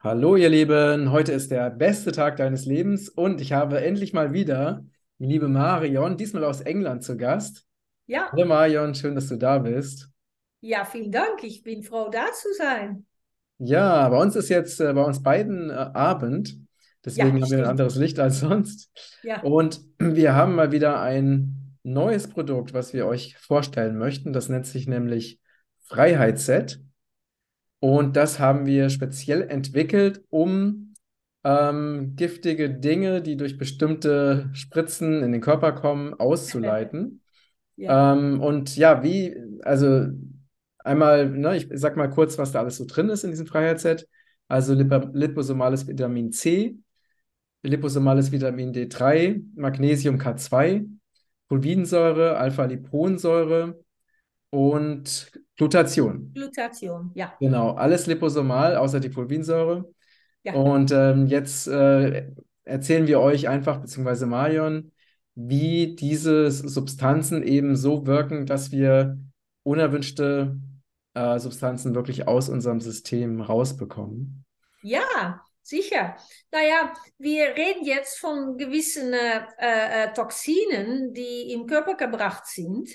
Hallo, ihr Lieben. Heute ist der beste Tag deines Lebens und ich habe endlich mal wieder die liebe Marion, diesmal aus England, zu Gast. Ja, Hallo Marion, schön, dass du da bist. ja, vielen Dank. Ich bin froh, da zu sein. Ja, bei uns ist jetzt äh, bei uns beiden äh, Abend, Ja, deswegen haben wir ein anderes Licht als sonst. Ja, Und wir haben mal wieder ein neues Produkt, was wir euch vorstellen möchten. Das nennt sich nämlich Freiheitsset. Und das haben wir speziell entwickelt, um ähm, giftige Dinge, die durch bestimmte Spritzen in den Körper kommen, auszuleiten. ja, Ähm, und ja, wie, also einmal, ne, ich sag mal kurz, was da alles so drin ist in diesem Freiheitsset. Also lipo liposomales Vitamin C, liposomales Vitamin D3, Magnesium K2, Fulvinsäure, Alpha-Liponsäure und Glutathion. Glutation. Ja, Genau, alles liposomal, außer die Fulvinsäure. ja. Und ähm, jetzt äh, erzählen wir euch einfach, beziehungsweise Marion, wie diese Substanzen eben so wirken, dass wir unerwünschte äh, Substanzen wirklich aus unserem System rausbekommen. Ja, sicher. Naja, wir reden jetzt von gewissen äh, äh, Toxinen, die im Körper gebracht sind.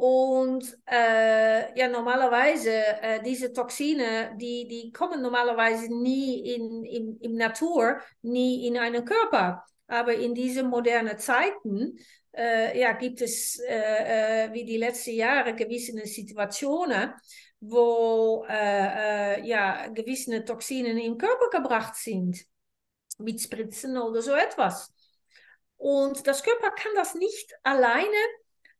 Und äh, ja, normalerweise, äh, diese Toxine, die, die kommen normalerweise nie in, in, in Natur, nie in einen Körper. Aber in diesen modernen Zeiten äh, ja, gibt es, äh, äh, wie die letzten Jahre, gewisse Situationen, wo äh, ja, gewisse Toxine im Körper gebracht sind, mit Spritzen oder so etwas. Und das Körper kann das nicht alleine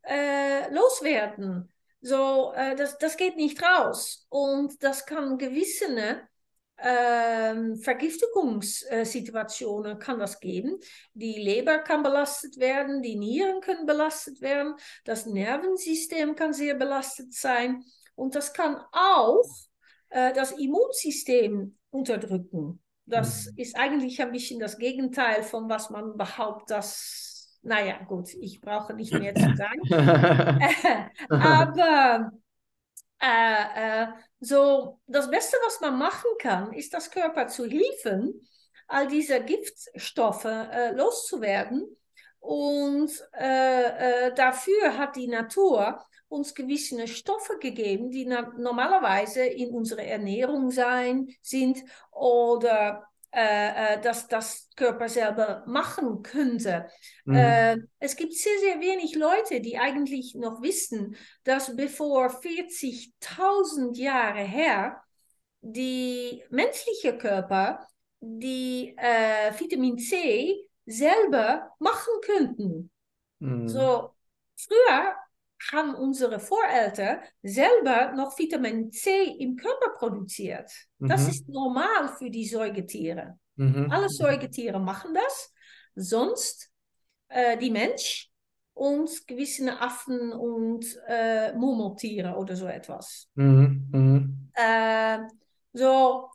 äh, loswerden. So, äh, das, das geht nicht raus. Und das kann gewisse ähm, Vergiftungssituationen kann das geben. Die Leber kann belastet werden, die Nieren können belastet werden, das Nervensystem kann sehr belastet sein und das kann auch äh, das Immunsystem unterdrücken. Das Mhm. ist eigentlich ein bisschen das Gegenteil von was man behauptet, dass, naja, gut, ich brauche nicht mehr zu sagen. Aber äh, äh, so das Beste, was man machen kann, ist das Körper zu helfen, all diese Giftstoffe äh, loszuwerden. Und äh, äh, dafür hat die Natur uns gewisse Stoffe gegeben, die normalerweise in unserer Ernährung sein, sind oder äh, äh, dass das Körper selber machen könnte. Mhm. Äh, es gibt sehr, sehr wenig Leute, die eigentlich noch wissen, dass bevor 40.000 Jahre her die menschliche Körper die äh, Vitamin C selber machen könnten. Mhm. So, früher haben unsere Voreltern selber noch Vitamin C im Körper produziert. Das Mhm. ist normal für die Säugetiere. Mhm. Alle Säugetiere machen das, sonst äh, die Mensch und gewisse Affen und äh, Murmeltiere oder so etwas. Mhm. Mhm. Äh, so,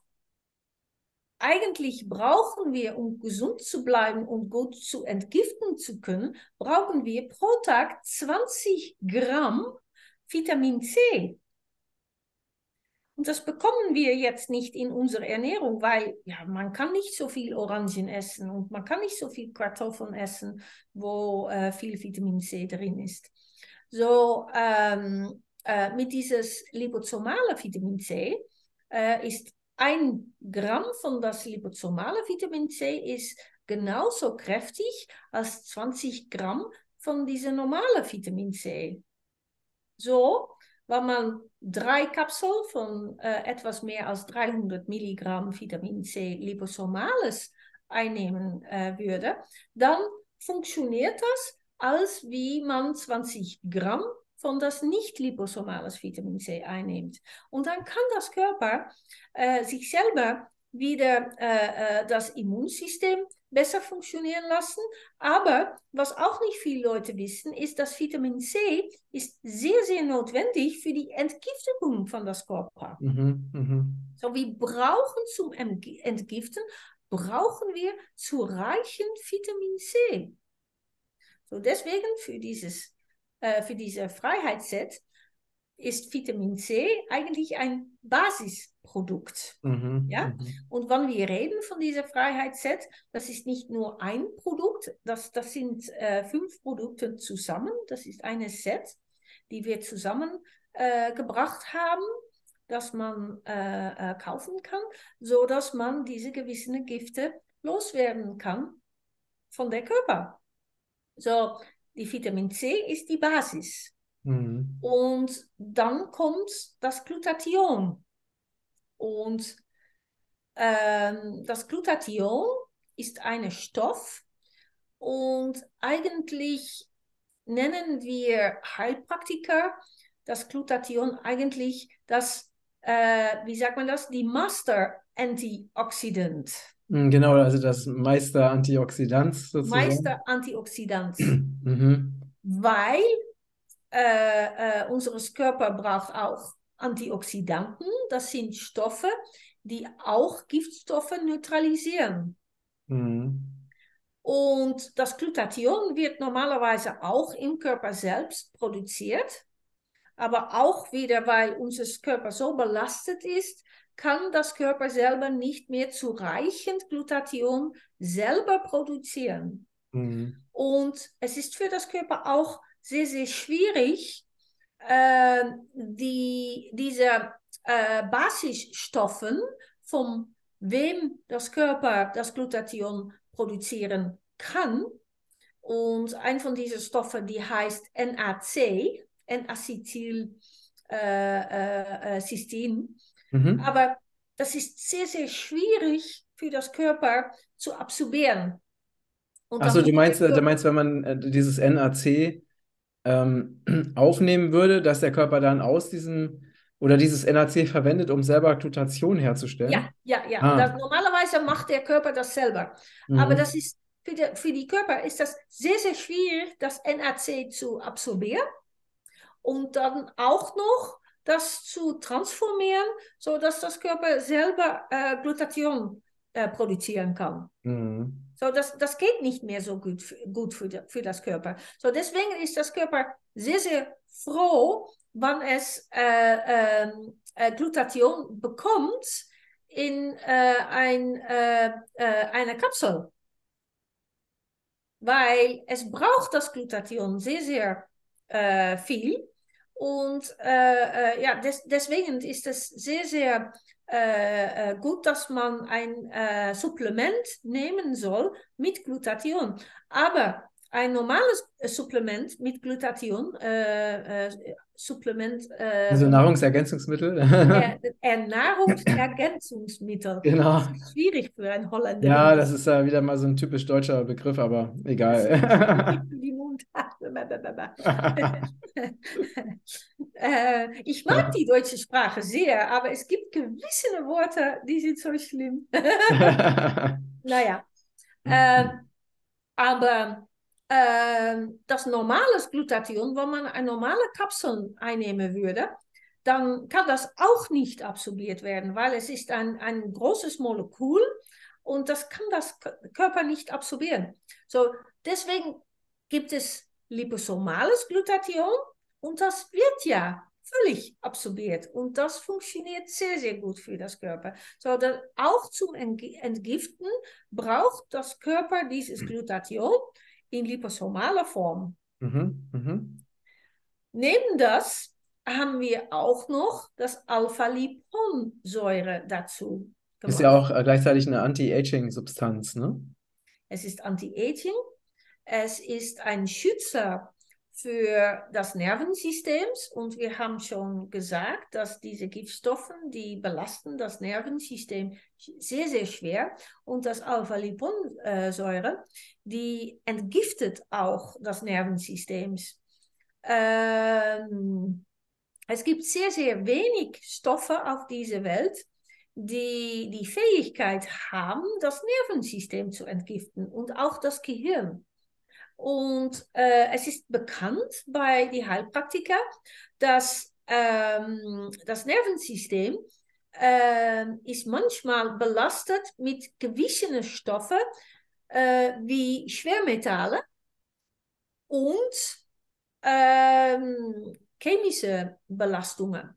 eigentlich brauchen wir, um gesund zu bleiben und gut zu entgiften zu können, brauchen wir pro Tag 20 Gramm Vitamin C. Und das bekommen wir jetzt nicht in unserer Ernährung, weil ja, man kann nicht so viel Orangen essen und man kann nicht so viel Kartoffeln essen, wo äh, viel Vitamin C drin ist. So, ähm, äh, mit dieses liposomale Vitamin C äh, ist ein Gramm von das liposomale Vitamin C ist genauso kräftig als 20 Gramm von diesem normalen Vitamin C. So, weil man drei Kapseln von äh, etwas mehr als 300 Milligramm Vitamin C liposomales einnehmen äh, würde, dann funktioniert das, als wie man 20 Gramm von das nicht liposomales Vitamin C einnimmt. Und dann kann das Körper äh, sich selber wieder äh, äh, das Immunsystem besser funktionieren lassen. Aber was auch nicht viele Leute wissen, ist, dass Vitamin C ist sehr, sehr notwendig für die Entgiftung von das Körper. Mhm. Mhm. So, wir brauchen zum Entgiften, brauchen wir zu reichen Vitamin C. So, deswegen für dieses, äh, für diese Freiheitsset ist Vitamin C eigentlich ein Basis Produkt. Mhm. Ja? Mhm. Und wenn wir reden von dieser Freiheitsset, das ist nicht nur ein Produkt, das, das sind äh, fünf Produkte zusammen. Das ist eine Set, die wir zusammen äh, haben, dass man äh, äh, kaufen kann, so dass man diese gewissen Gifte loswerden kann von der Körper. So, die Vitamin C ist die Basis. Mhm. Und dann kommt das Glutathion. Und ähm, das Glutathion ist ein Stoff und eigentlich nennen wir Heilpraktiker das Glutathion eigentlich das, äh, wie sagt man das, die Master Antioxidant. Mhm, Genau, also das Meister-Antioxidant sozusagen. Meister Antioxidant. Mhm. weil äh, äh, unseres Körper braucht auch Antioxidanten. Das sind Stoffe, die auch Giftstoffe neutralisieren. Mhm. Und das Glutathion wird normalerweise auch im Körper selbst produziert. Aber auch wieder, weil unser Körper so belastet ist, kann das Körper selber nicht mehr zureichend Glutathion selber produzieren. Mhm. Und es ist für das Körper auch sehr, sehr schwierig, äh, die, diese äh, Basisstoffen, von wem das Körper das Glutathion produzieren kann. Und ein von diesen Stoffen, die heißt NAC, N-Acetyl äh, äh, äh. Mhm. Aber das ist sehr, sehr schwierig für das Körper zu absorbieren. Achso, du meinst, du meinst, wenn man äh, dieses NAC ähm, aufnehmen würde, dass der Körper dann aus diesem oder dieses NAC verwendet, um selber Glutation herzustellen? Ja, ja, ja. Ah. Das, normalerweise macht der Körper das selber. Mhm. Aber das ist für die, für die Körper ist das sehr, sehr schwierig, das NAC zu absorbieren und dann auch noch das zu transformieren, sodass das Körper selber äh, Glutathion äh, produzieren kann. Mhm. So, das, das geht nicht mehr so gut, für- gut für, die, für das Körper. So, deswegen ist das Körper sehr, sehr froh, wenn es äh, ähm, äh, Glutathion bekommt in äh, ein, äh, äh, eine Kapsel. Weil es braucht das Glutathion sehr, sehr äh, viel. Und äh, äh, ja, des, deswegen ist es sehr, sehr äh, äh, gut, dass man ein äh, Supplement nehmen soll mit Glutathion. Aber ein normales äh, Supplement mit Glutathion, äh, äh, Supplement, äh, Also Nahrungsergänzungsmittel. äh, äh, Nahrungsergänzungsmittel. Genau. Das ist schwierig für einen Holländer. Ja, das ist ja wieder mal so ein typisch deutscher Begriff, aber egal. Die Mund. äh, ich mag die deutsche Sprache sehr, aber es gibt gewisse Worte, die sind so schlimm. naja, äh, aber das normale Glutathion, wenn man eine normale Kapsel einnehmen würde, dann kann das auch nicht absorbiert werden, weil es ist ein, ein großes Molekül und das kann das Körper nicht absorbieren. So, deswegen gibt es liposomales Glutathion und das wird ja völlig absorbiert und das funktioniert sehr, sehr gut für das Körper. So, dass auch zum Entg- Entgiften braucht das Körper dieses Glutathion in liposomaler Form. Mhm, mhm. Neben das haben wir auch noch das Alpha-Liponsäure dazu Ist gemacht. ja auch äh, gleichzeitig eine Anti-Aging-Substanz, ne? Es ist Anti-Aging, es ist ein Schützer für das Nervensystem und wir haben schon gesagt, dass diese Giftstoffe, die belasten das Nervensystem sehr, sehr schwer und das Alpha-Liponsäure, die entgiftet auch das Nervensystem. Ähm, es gibt sehr, sehr wenig Stoffe auf dieser Welt, die die Fähigkeit haben, das Nervensystem zu entgiften und auch das Gehirn. Und äh, es ist bekannt bei den Heilpraktikern, dass ähm, das Nervensystem äh, ist manchmal belastet mit gewissen Stoffen äh, wie Schwermetalle und ähm, chemische Belastungen.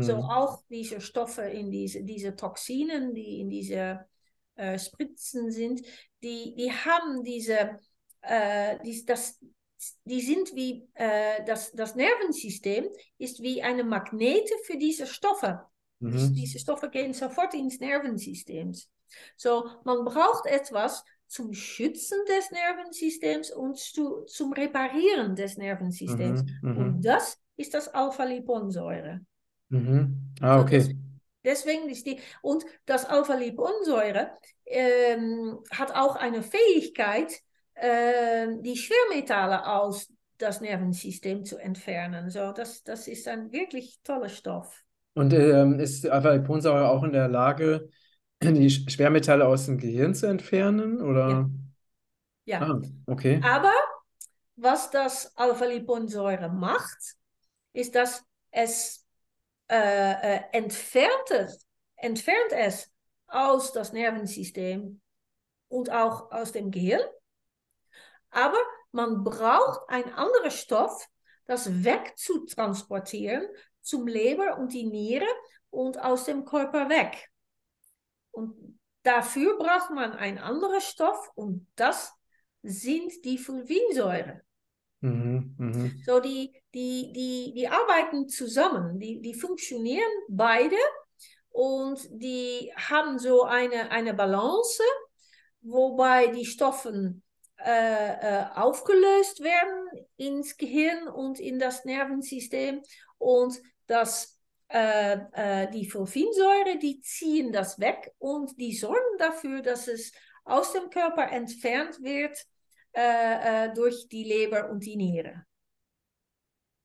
So Mhm. auch diese Stoffe in diese, diese Toxinen, die in diese äh, Spritzen sind, die, die haben diese, äh, die, das, die sind wie, äh, das, das Nervensystem ist wie eine Magnete für diese Stoffe. Mhm. Die, diese Stoffe gehen sofort ins Nervensystem. So, man braucht etwas zum Schützen des Nervensystems und zu, zum Reparieren des Nervensystems. Mhm. Und Mhm. das ist das Alpha-Liponsäure. Mhm. Ah, okay. des, deswegen ist die, und das Alpha-Liponsäure ähm, hat auch eine Fähigkeit, ähm, die Schwermetalle aus das Nervensystem zu entfernen. So, das, das ist ein wirklich toller Stoff. Und ähm, ist Alpha-Liponsäure auch in der Lage, die Sch- Schwermetalle aus dem Gehirn zu entfernen? Oder? Ja. Ah, okay. Aber was das Alpha-Liponsäure macht, ist, dass es äh, äh, entfernt, es, entfernt es aus das Nervensystem und auch aus dem Gehirn. Aber man braucht einen anderen Stoff, das wegzutransportieren zum Leber und die Niere und aus dem Körper weg. Und dafür braucht man einen anderen Stoff und das sind die Fulvinsäure. Mhm. Mhm. So, die, die, die, die arbeiten zusammen, die, die funktionieren beide und die haben so eine, eine Balance, wobei die Stoffe äh, äh, aufgelöst werden ins Gehirn und in das Nervensystem und das, äh, äh, die Fulvinsäure, die ziehen das weg und die sorgen dafür, dass es aus dem Körper entfernt wird äh, durch die Leber und die Niere.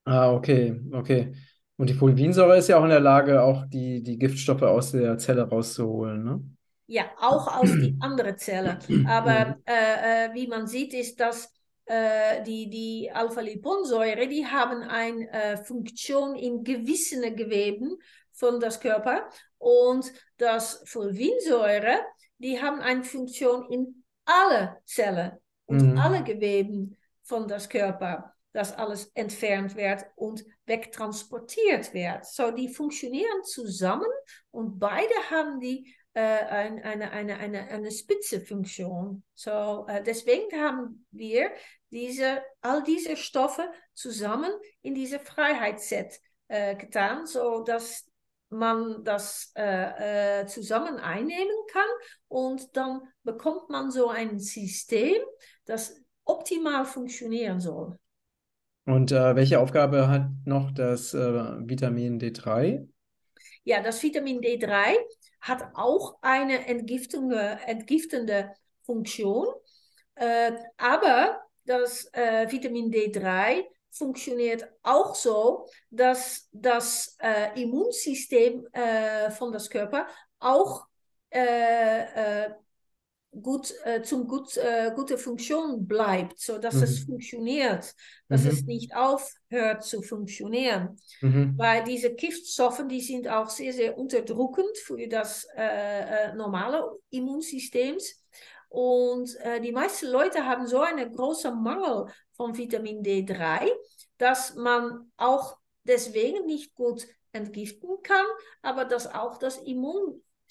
Ah, okay, okay. Und die Fulvinsäure ist ja auch in der Lage, auch die, die Giftstoffe aus der Zelle rauszuholen, ne? Ja, auch aus die andere Zelle. Aber äh, äh, wie man sieht, ist, dass äh, die, die Alpha-Liponsäure, die haben eine äh, Funktion in gewissen Geweben von das Körper und das Fulvinsäure, die haben eine Funktion in alle Zellen und Mhm. alle Geweben von das Körper, dass alles entfernt wird und wegtransportiert wird. So, die funktionieren zusammen und beide haben die äh, ein, eine, eine, eine, eine Spitzefunktion. So, äh, deswegen haben wir diese, all diese Stoffe zusammen in diese Freiheitsset äh, getan, sodass man das äh, äh, zusammen einnehmen kann und dann bekommt man so ein System, das optimal funktionieren soll. Und äh, welche Aufgabe hat noch das äh, Vitamin D3? Ja, das Vitamin D3 hat auch eine entgiftende Funktion, äh, aber das äh, Vitamin D3 funktioniert auch so, dass das äh, Immunsystem äh, von das Körper auch gut, äh, zum gut, äh, gute Funktion bleibt, sodass es Mhm. funktioniert, dass es Mhm. nicht aufhört zu funktionieren. Mhm. Weil diese Giftstoffe, die sind auch sehr, sehr unterdrückend für das äh, äh, normale Immunsystem. Und äh, die meisten Leute haben so einen großen Mangel von Vitamin D3, dass man auch deswegen nicht gut entgiften kann, aber dass auch das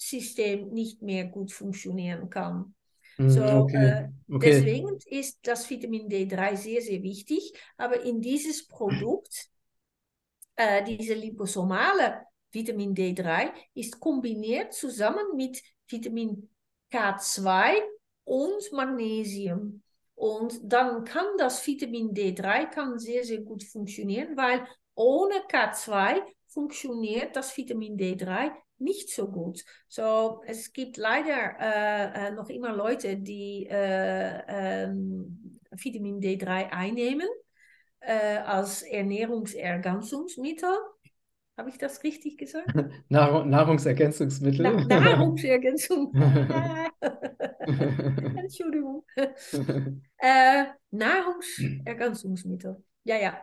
Immunsystem nicht mehr gut funktionieren kann. Mhm. So, Okay, äh, okay. deswegen ist das Vitamin D3 sehr, sehr wichtig. Aber in dieses Produkt, äh, diese liposomale Vitamin D3, ist kombiniert zusammen mit Vitamin K2 und Magnesium. Und dann kann das Vitamin D3 kann sehr, sehr gut funktionieren, weil ohne K2 funktioniert das Vitamin D3 nicht so gut. So, es gibt leider äh, äh, noch immer Leute, die äh, ähm, Vitamin D3 einnehmen äh, als Ernährungsergänzungsmittel. Habe ich das richtig gesagt? Nahrung, Nahrungsergänzungsmittel. Na, Nahrungsergänzung. Entschuldigung. Äh, Nahrungsergänzungsmittel. Ja, ja.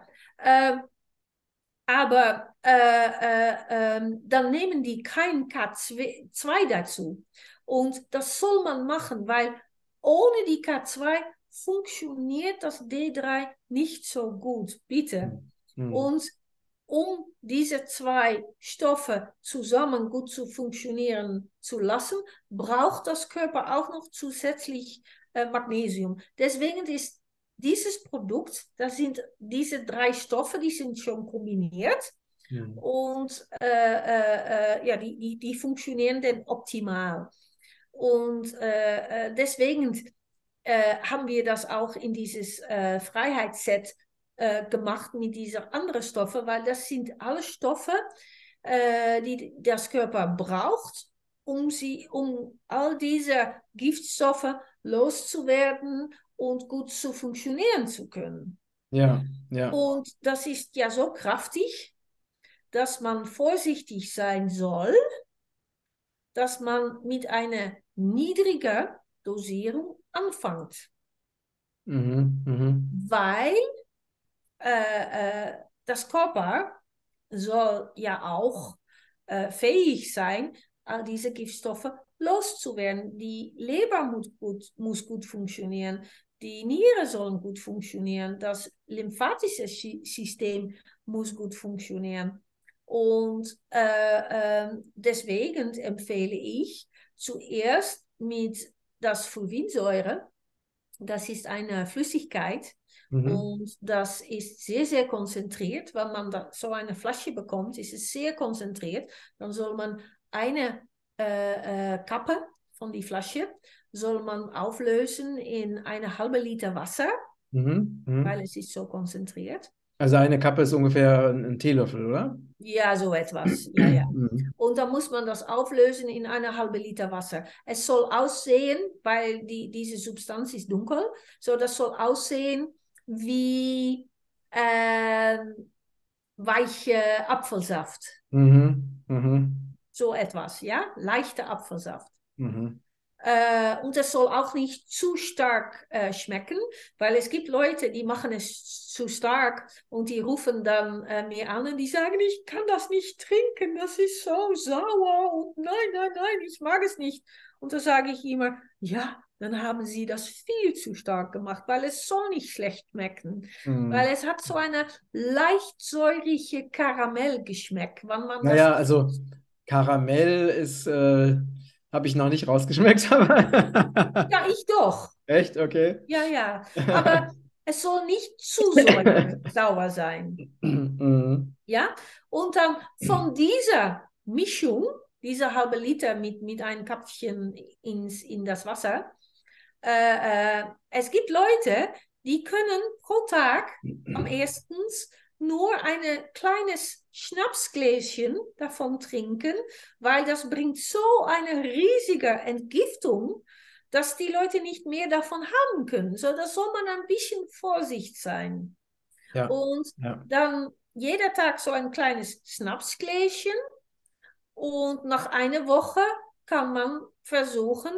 Aber äh, äh, ähm, dann nehmen die kein K2 dazu. Und das soll man machen, weil ohne die K2 funktioniert das D3 nicht so gut, bitte. Mhm. Und um diese zwei Stoffe zusammen gut zu funktionieren zu lassen, braucht das Körper auch noch zusätzlich äh, Magnesium. Deswegen ist dieses Produkt, das sind diese drei Stoffe, die sind schon kombiniert. Mhm. Und äh, äh, äh, ja, die, die, die funktionieren dann optimal. Und äh, äh, deswegen haben wir das auch in dieses Freiheitsset gemacht mit dieser anderen Stoffe, weil das sind alle Stoffe, die das Körper braucht, um, sie, um all diese Giftstoffe loszuwerden und gut zu funktionieren zu können. Ja, ja. Und das ist ja so kraftig, dass man vorsichtig sein soll, dass man mit einer niedrigen Dosierung anfängt. Mhm, mh. Weil äh, äh, das Körper soll ja auch äh, fähig sein, all diese Giftstoffe loszuwerden. Die Leber muss gut, muss gut funktionieren, die Nieren sollen gut funktionieren, das lymphatische System muss gut funktionieren. Und äh, äh, deswegen empfehle ich zuerst mit das Fulvinsäure. Das ist eine Flüssigkeit mhm. und das ist sehr, sehr konzentriert. Wenn man da so eine Flasche bekommt, ist es sehr konzentriert. Dann soll man eine äh, äh Kappe von die Flasche soll man auflösen in eine halbe Liter Wasser, mhm. Mhm. weil es ist so konzentriert. Also eine Kappe ist ungefähr ein Teelöffel, oder? Ja, so etwas. Ja, ja. Mhm. Und dann muss man das auflösen in eine halbe Liter Wasser. Es soll aussehen, weil die, diese Substanz ist dunkel, so das soll aussehen wie äh, weiche Apfelsaft. Mhm. Mhm. So etwas, ja? Leichter Apfelsaft. Mhm. Äh, und es soll auch nicht zu stark äh, schmecken, weil es gibt Leute, die machen es zu stark und die rufen dann äh, mir an und die sagen, ich kann das nicht trinken, das ist so sauer und nein, nein, nein, ich mag es nicht. Und da sage ich immer, ja, dann haben sie das viel zu stark gemacht, weil es soll nicht schlecht schmecken, mm. weil es hat so eine leicht säurige Karamellgeschmack. Man naja, also Karamell ist äh, habe ich noch nicht rausgeschmeckt. ja, ich doch. Echt? Okay. Ja, ja. Aber es soll nicht zu sauer sein. Mhm. Ja? Und dann von dieser Mischung, dieser halbe Liter mit, mit einem Köpfchen ins, in das Wasser, äh, äh, es gibt Leute, die können pro Tag am erstens nur ein kleines Schnapsgläschen davon trinken, weil das bringt so eine riesige Entgiftung, dass die Leute nicht mehr davon haben können. So, da soll man ein bisschen Vorsicht sein. Ja. Und ja. dann jeder Tag so ein kleines Schnapsgläschen und nach einer Woche kann man versuchen,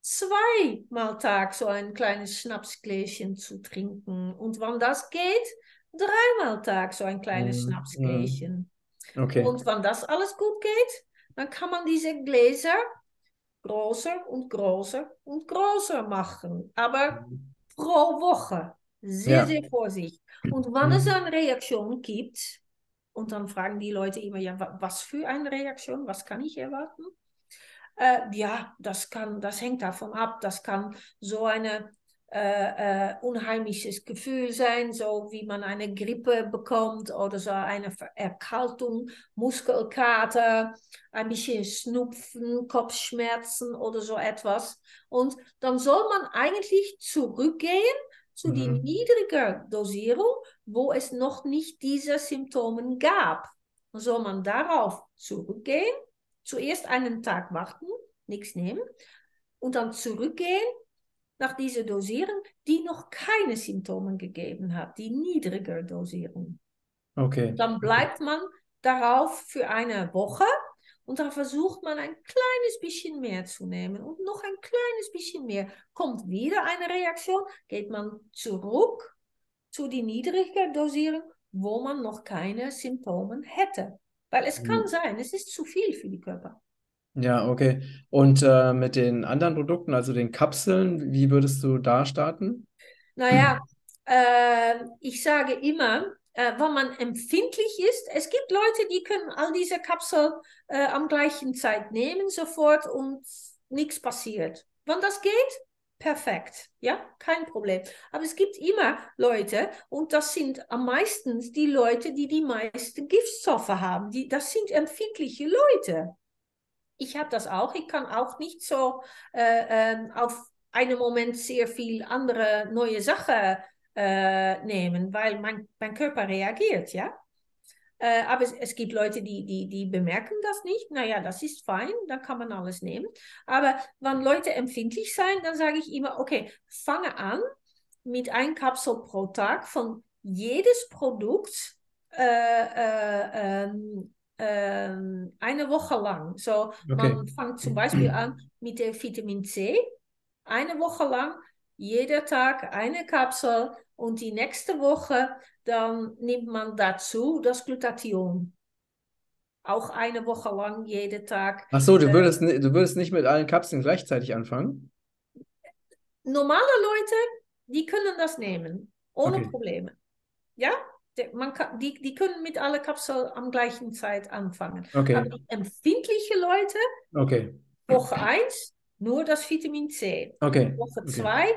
zweimal Tag so ein kleines Schnapsgläschen zu trinken. Und wann das geht, dreimal Tag so ein kleines mm, Schnapsgläschen. Okay. Und wenn das alles gut geht, dann kann man diese Gläser größer und größer und größer machen. Aber mhm. pro Woche. Sehr, ja. sehr vorsichtig. Und wenn mhm. es eine Reaktion gibt, und dann fragen die Leute immer, ja, was für eine Reaktion, was kann ich erwarten? Äh, ja, das kann, das hängt davon ab. Das kann so eine äh, äh, unheimliches Gefühl sein, so wie man eine Grippe bekommt oder so eine Erkaltung, Muskelkater, ein bisschen Schnupfen, Kopfschmerzen oder so etwas. Und dann soll man eigentlich zurückgehen zu mhm. die niedrige Dosierung, wo es noch nicht diese Symptome gab. Dann soll man darauf zurückgehen, zuerst einen Tag warten, nichts nehmen und dann zurückgehen nach dieser Dosierung, die noch keine Symptome gegeben hat, die niedrige Dosierung. Okay. Dann bleibt man darauf für eine Woche und dann versucht man ein kleines bisschen mehr zu nehmen und noch ein kleines bisschen mehr. Kommt wieder eine Reaktion, geht man zurück zu die niedrige Dosierung, wo man noch keine Symptome hätte. Weil es kann mhm. sein, es ist zu viel für die Körper. Ja, okay. Und äh, mit den anderen Produkten, also den Kapseln, wie würdest du da starten? Naja, äh, ich sage immer, äh, wenn man empfindlich ist. Es gibt Leute, die können all diese Kapsel äh, am gleichen Zeit nehmen, sofort und nichts passiert. Wenn das geht, perfekt, ja, kein Problem. Aber es gibt immer Leute, und das sind am meisten die Leute, die die meisten Giftstoffe haben. Die, das sind empfindliche Leute. Ich habe das auch. Ich kann auch nicht so äh, äh, auf einen Moment sehr viel andere neue Sachen äh, nehmen, weil mein, mein Körper reagiert, ja. Äh, aber es, es, gibt Leute, die, die, die bemerken das nicht. Naja, das ist fein, da kann man alles nehmen. Aber wenn Leute empfindlich sind, dann sage ich immer, okay, fange an mit ein Kapsel pro Tag von jedes Produkt äh, äh, ähm, eine Woche lang. So, okay. man fängt zum Beispiel an mit der Vitamin C. Eine Woche lang, jeder Tag eine Kapsel und die nächste Woche dann nimmt man dazu das Glutathion. Auch eine Woche lang, jeden Tag. Ach so, du würdest, du würdest nicht mit allen Kapseln gleichzeitig anfangen? Normale Leute, die können das nehmen, ohne okay. Probleme. Ja, man kann, die, die können mit allen Kapseln am gleichen Zeit anfangen. Okay. Aber die empfindlichen Leute, okay. Woche 1, nur das Vitamin C. Okay. Woche 2, okay.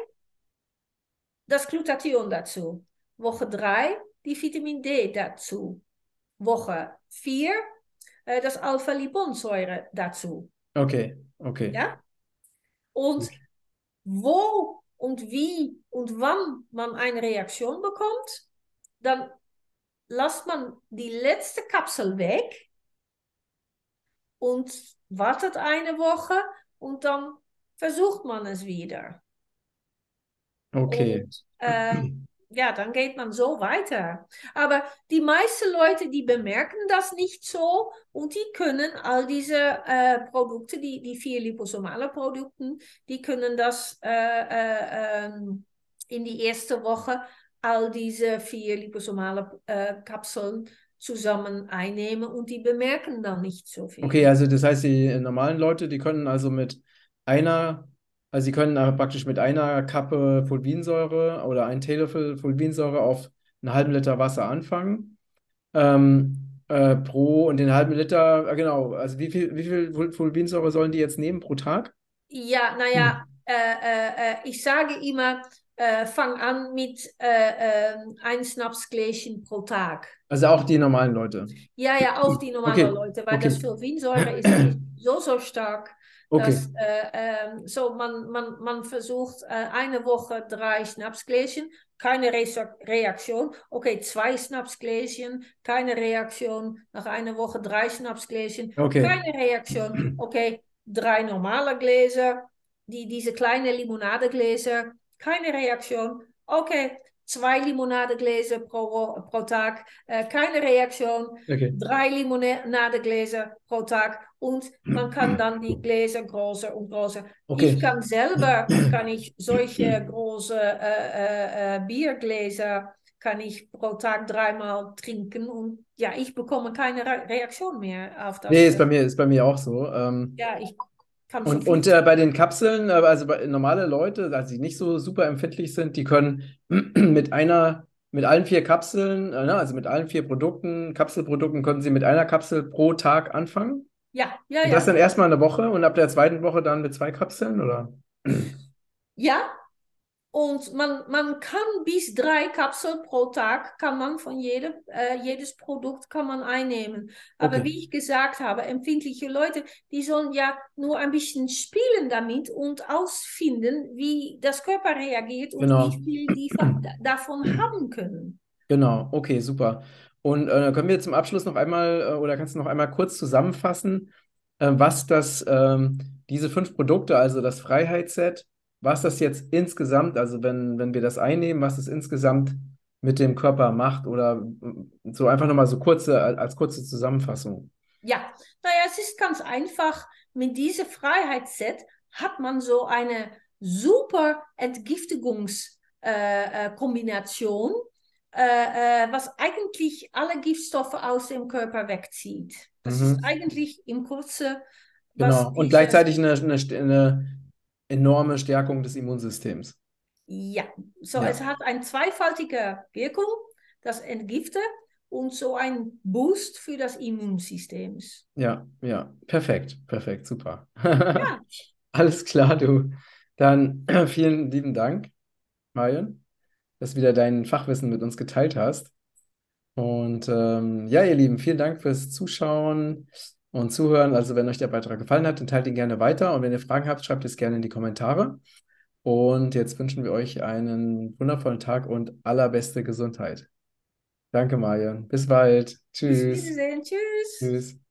das Glutathion dazu. Woche 3 die Vitamin D dazu. Woche 4 äh, das Alpha-Liponsäure dazu. Okay, okay. Ja? Und wo und wie und wann man eine Reaktion bekommt, dann lasst man die letzte Kapsel weg und wartet eine Woche und dann versucht man es wieder. Okay. Und, äh, ja, dann geht man so weiter. Aber die meisten Leute, die bemerken das nicht so und die können all diese äh, Produkte, die, die vier liposomale Produkte, die können das äh, äh, ähm, in die erste Woche all diese vier liposomale äh, Kapseln zusammen einnehmen und die bemerken dann nicht so viel. Okay, also das heißt, die normalen Leute, die können also mit einer also Sie können praktisch mit einer Kappe Fulvinsäure oder ein Teelöffel Fulvinsäure auf einen halben Liter Wasser anfangen. Ähm, äh, pro und den halben Liter, äh, genau, also wie viel, wie viel Fulvinsäure sollen die jetzt nehmen pro Tag? Ja, naja, hm. äh, äh, äh, ich sage immer, äh, fang an mit ähm, ein Schnapsgläschen pro Tag. Also auch die normalen Leute? Ja, ja, auch die normalen okay. Leute, weil okay. das Fulvinsäure ist nicht so, so stark. Okay. Das, äh, äh, so man, man, man versucht äh, eine Woche drei Schnapsgläschen, keine Re Reaktion. Okay, zwei Schnapsgläschen, keine Reaktion. Nach einer Woche drei Schnapsgläschen, okay. keine Reaktion. Okay, drei normale Gläser, die, diese kleinen Limonadegläser, keine Reaktion. Okay, zwei Limonadegläser pro, pro Tag, äh, keine Reaktion, okay. drei Limonadegläser pro Tag und man kann dann die Gläser größer und größer. Okay. Ich kann selber, kann ich solche große äh, äh, äh, Biergläser kann ich pro Tag dreimal trinken und ja, ich bekomme keine Re Reaktion mehr auf das. Nee, ist bei mir, ist bei mir auch so. Ähm, ja, ich und, und äh, bei den Kapseln, äh, also bei, normale Leute, also die nicht so super empfindlich sind, die können mit einer, mit allen vier Kapseln, äh, ne, also mit allen vier Produkten, Kapselprodukten, können sie mit einer Kapsel pro Tag anfangen. Ja, ja, und ja. Das dann erstmal eine Woche und ab der zweiten Woche dann mit zwei Kapseln, oder? Ja, und man, man kann bis drei Kapseln pro Tag kann man von jedem, äh, jedes Produkt kann man einnehmen. Aber Okay. wie ich gesagt habe, empfindliche Leute, die sollen ja nur ein bisschen spielen damit und ausfinden, wie das Körper reagiert und Genau. wie viel die davon haben können. Genau, okay, super. Und äh, können wir zum Abschluss noch einmal, äh, oder kannst du noch einmal kurz zusammenfassen, äh, was das, ähm, diese fünf Produkte, also das Freiheitsset, was das jetzt insgesamt, also wenn, wenn wir das einnehmen, was es insgesamt mit dem Körper macht oder so einfach nochmal so kurze, als kurze Zusammenfassung. Ja, naja, es ist ganz einfach. Mit diesem Freiheitsset hat man so eine super Entgiftigungskombination, äh, äh, äh, was eigentlich alle Giftstoffe aus dem Körper wegzieht. Das mhm. ist eigentlich im Kurze. Genau, und gleichzeitig eine, eine, eine enorme Stärkung des Immunsystems. Ja, so ja. es hat eine zweifaltige Wirkung. das entgiftet und so ein Boost für das Immunsystem. Ja, ja, perfekt, perfekt, super. Ja, Alles klar, du. Dann vielen lieben Dank, Marion, dass du wieder dein Fachwissen mit uns geteilt hast. Und ähm, ja, ihr Lieben, vielen Dank fürs Zuschauen und Zuhören. Also, wenn euch der Beitrag gefallen hat, dann teilt ihn gerne weiter. Und wenn ihr Fragen habt, schreibt es gerne in die Kommentare. Und jetzt wünschen wir euch einen wundervollen Tag und allerbeste Gesundheit. Danke, Marion. Bis bald. bis Tschüss. Wiedersehen. Tschüss. Tschüss.